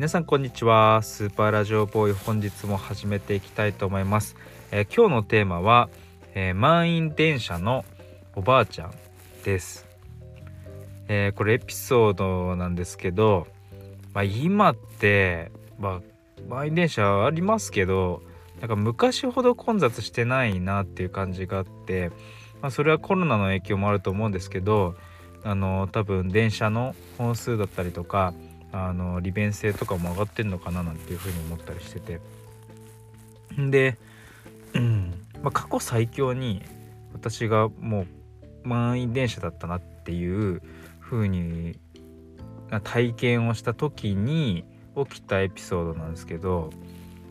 皆さんこんにちは。スーパーラジオボーイ本日も始めていきたいと思います、えー、今日のテーマは、えー、満員電車のおばあちゃんです、えー、これエピソードなんですけど、まあ、今ってまあ満員電車ありますけどなんか昔ほど混雑してないなっていう感じがあって、まあ、それはコロナの影響もあると思うんですけどあの多分電車の本数だったりとかあの利便性とかも上がってんのかななんていうふうに思ったりしてて。で、うんまあ、過去最強に私がもう満員電車だったなっていう風に体験をした時に起きたエピソードなんですけど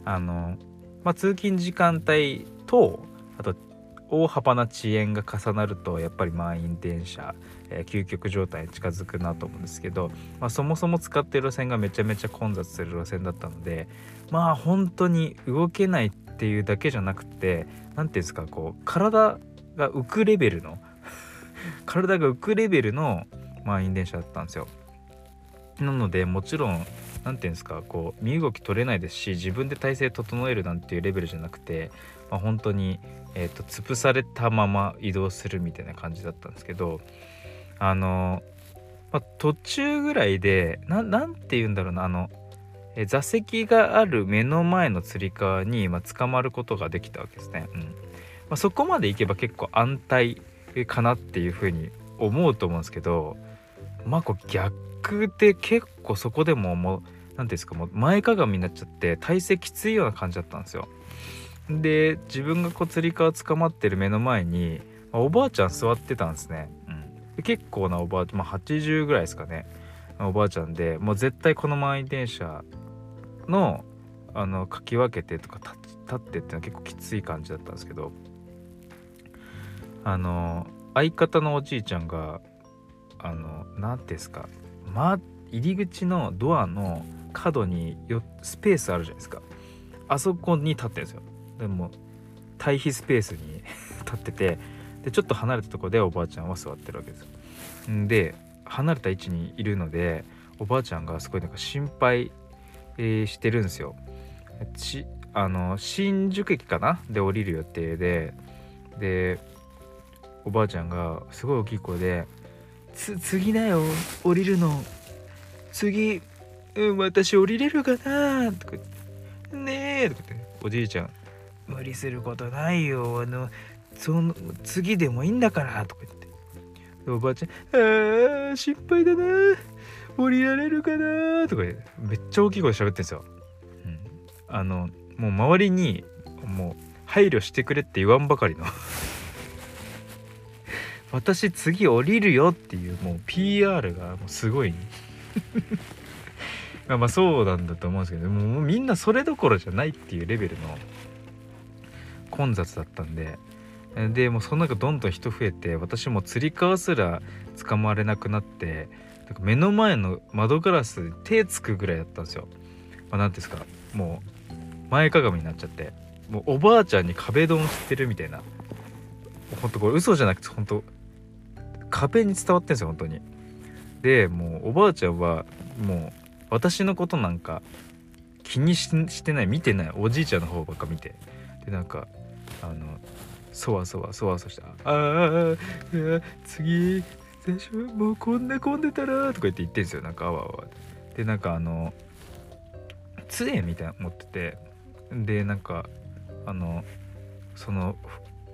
あの、まあ、通勤時間帯とあと大幅な遅延が重なるとやっぱり満員電車、えー、究極状態に近づくなと思うんですけど、まあ、そもそも使ってる路線がめちゃめちゃ混雑する路線だったのでまあ本当に動けないっていうだけじゃなくて何て言うんですかこう体が浮くレベルの 体が浮くレベルの満員電車だったんですよ。なのでもちろん何て言うんですかこう身動き取れないですし自分で体勢整えるなんていうレベルじゃなくて、まあ、本当に、えーと、潰されたまま移動するみたいな感じだったんですけどあの、まあ、途中ぐらいで何て言うんだろうなあのえ座席がある目の前のつり革に、まあ、捕まることができたわけですね。うんまあ、そこまで行けば結構安泰かなっていうふうに思うと思うんですけどまあこう逆で結構そこでももう何ていうんですかもう前かがみになっちゃって体勢きついような感じだったんですよ。で自分がこうつり革捕まってる目の前に、まあ、おばあちゃん座ってたんですね。うん、で結構なおばあちゃん、まあ、80ぐらいですかねおばあちゃんでもう絶対この満員電車のあのかき分けてとか立ってっていうのは結構きつい感じだったんですけどあの相方のおじいちゃんがあの何ていうんですか、ま、入り口のドアの角によスペースあるじゃないですか。あそこに立ってるんですよ。でも対比スペースに 立っててでちょっと離れたとこでおばあちゃんは座ってるわけですよ。で離れた位置にいるのでおばあちゃんがすごいなんか心配、えー、してるんですよ。ちあの新宿駅かな？で降りる予定で。でおばあちゃんがすごい大きい声で「次だよ。降りるの。次、うん、私降りれるかな?」とか。言って「ねえ」とか言って。おじいちゃん「無理することないよ。あのその次でもいいんだから」とか言って。おばあちゃん「あー心配だな。降りられるかな?」とか言って。めっちゃ大きい声で喋ってんですよ。うん、あのもう周りにもう配慮してくれって言わんばかりの。私次降りるよっていうもう PR がもうすごい。まあまあそうなんだと思うんですけどもうみんなそれどころじゃないっていうレベルの混雑だったんで。でもうその中どんどん人増えて私もつり革すら捕まれなくなってなんか目の前の窓ガラス手つくぐらいだったんですよ。まあ、なんですかもう前かがみになっちゃって。もうおばあちゃんに壁ドンしてるみたいな。ほんとこれ嘘じゃなくて本当壁に伝わってんですよ本当に。でもうおばあちゃんはもう私のことなんか気にしてない見てないおじいちゃんの方ばっか見て。でなんかあのそわそわそわそして「ああ次最初もうこんな混んでたら」とか言って言ってんですよなんかあわあわ。でなんかあの杖みたいな持ってて。でなんかあのその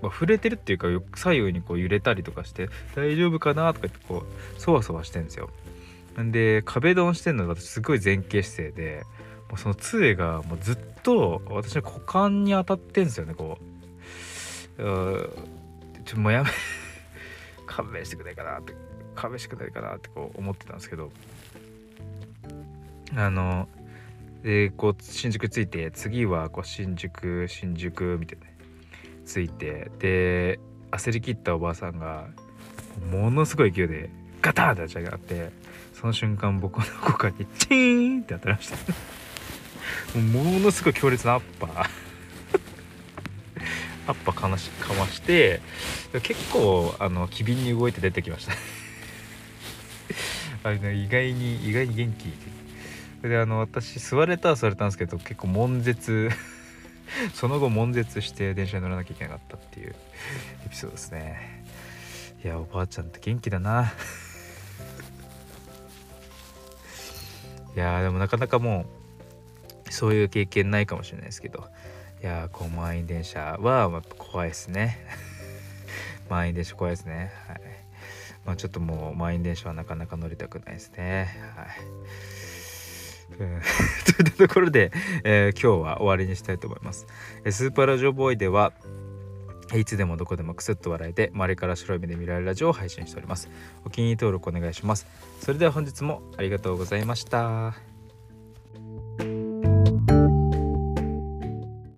まあ、触れてるっていうか左右にこう揺れたりとかして大丈夫かなとか言ってこうそわそわしてんですよ。んで壁ドンしてんの私すごい前傾姿勢でもうその杖がもうずっと私の股間に当たってんですよねこう。うちょもうやめ 勘弁してくれないかなって勘弁してくれないかなってこう思ってたんですけどあのでこう新宿着いて次はこう新宿新宿みたいなついてで焦りきったおばあさんがものすごい勢いでガタンって立ち上がってその瞬間僕の股間にチーンって当たりました。ものすごい強烈なアッパー。アッパーかましかまして結構あの機敏に動いて出てきました。あの意外に意外に元気。それであの私座れたは座れたんですけど結構悶絶。その後悶絶して電車に乗らなきゃいけなかったっていうエピソードですね。いやおばあちゃんって元気だな。いやでもなかなかもうそういう経験ないかもしれないですけど。いやこう満員電車は怖いですね。満員電車怖いですね。はい。まあちょっともう満員電車はなかなか乗りたくないですね。はい。え、といったところで、えー、今日は終わりにしたいと思います。スーパーラジオボーイではいつでもどこでもクスッと笑えて周りから白い目で見られるラジオを配信しております。お気に入り登録お願いします。それでは本日もありがとうございました。